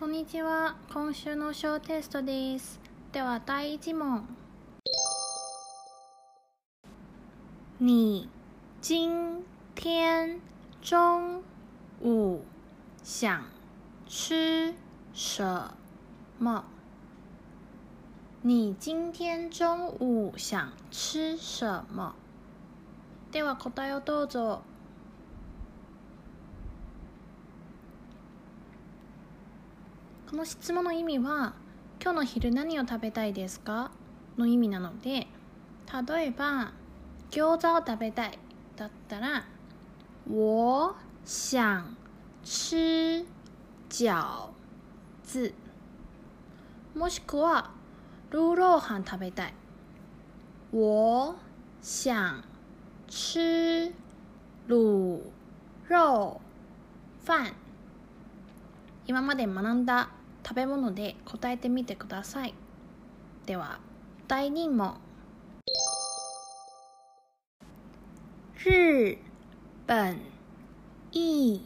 こんにちは。今週の小テストです。では第一問。你今天中午想吃什么？你今天中午想吃什么？では答えをどうぞ。この質問の意味は「今日の昼何を食べたいですか?」の意味なので例えば「餃子を食べたい」だったら「我想吃饺子」もしくは「ルーローハン食べたい」「我想吃卤肉。飯」今まで学んだ食べ物で答えてみてください。では第2問。日本疫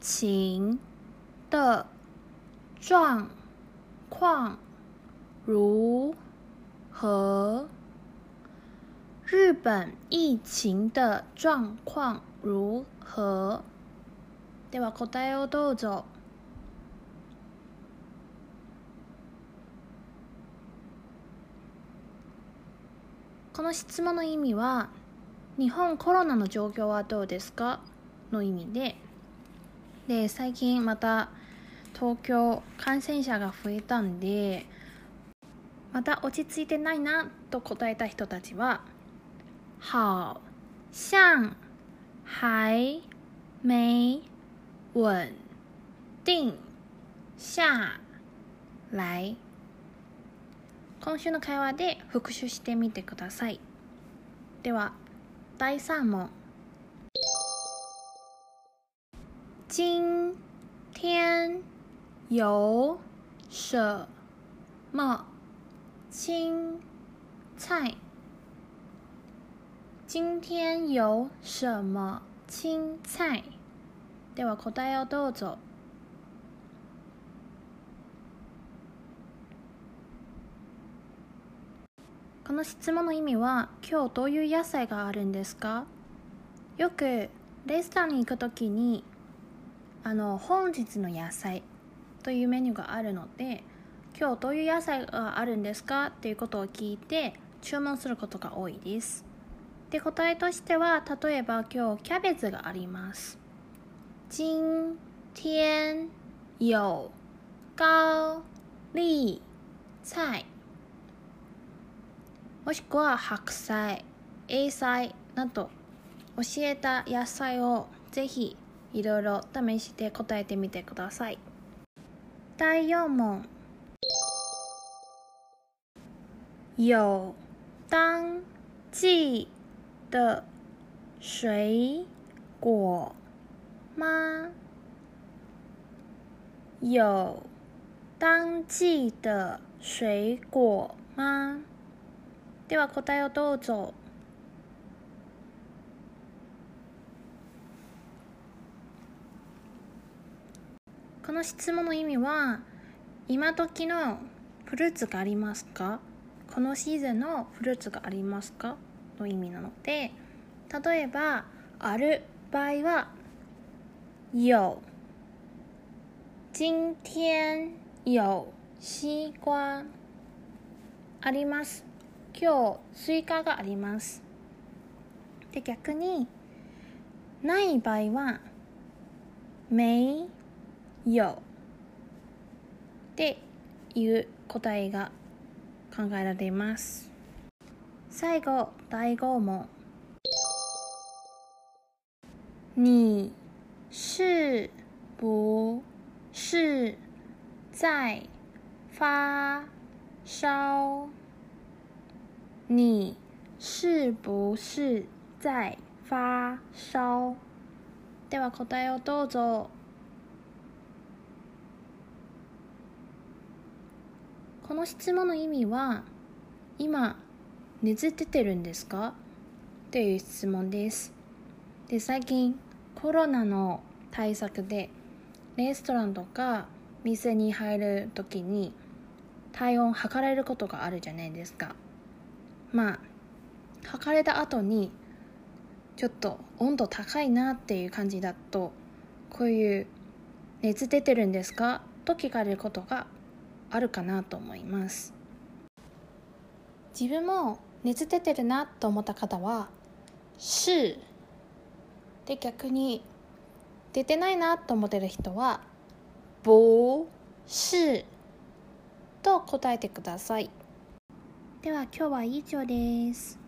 情的状况如何？日本疫情的状況如何？では答えをどうぞ。この質問の意味は日本コロナの状況はどうですか？の意味で。で最近また東京感染者が増えたんでまた落ち着いてないなと答えた人たちは好像还没稳定下来今週の会話で復習してみてください。では第3問。今天有什么？青菜。今天有什么？青菜。では答えをどうぞ。この質問の意味は今日どういう野菜があるんですか？よくレストランに行くときにあの本日の野菜というメニューがあるので今日どういう野菜があるんですか？っていうことを聞いて注文することが多いです。で答えとしては例えば今日キャベツがあります。今天有高麗菜もしくは白菜、A 菜など教えた野菜をぜひいろいろ試して答えてみてください。第4問。有当季的水果吗？有当季的水果吗？では答えをどうぞ。この質問の意味は今時のフルーツがありますか？このシーズンのフルーツがありますか？の意味なので例えばある場合は有。今天有西瓜。あります。今日スイカがあります。で逆にない場合は没有っていう答えが考えられます。最後第5問。你是不是在发烧你是不是在发烧？では答えをどうぞ。この質問の意味は今熱出てるんですか？という質問です。で最近コロナの対策でレストランとか店に入る時に体温測られることがあるじゃないですか。まあ測れた後にちょっと温度高いなっていう感じだとこういう「熱出てるんですか?」と聞かれることがあるかなと思います自分も熱出てるなと思った方は「是」で逆に出てないなと思ってる人は「不是」と答えてくださいでは今日は以上です。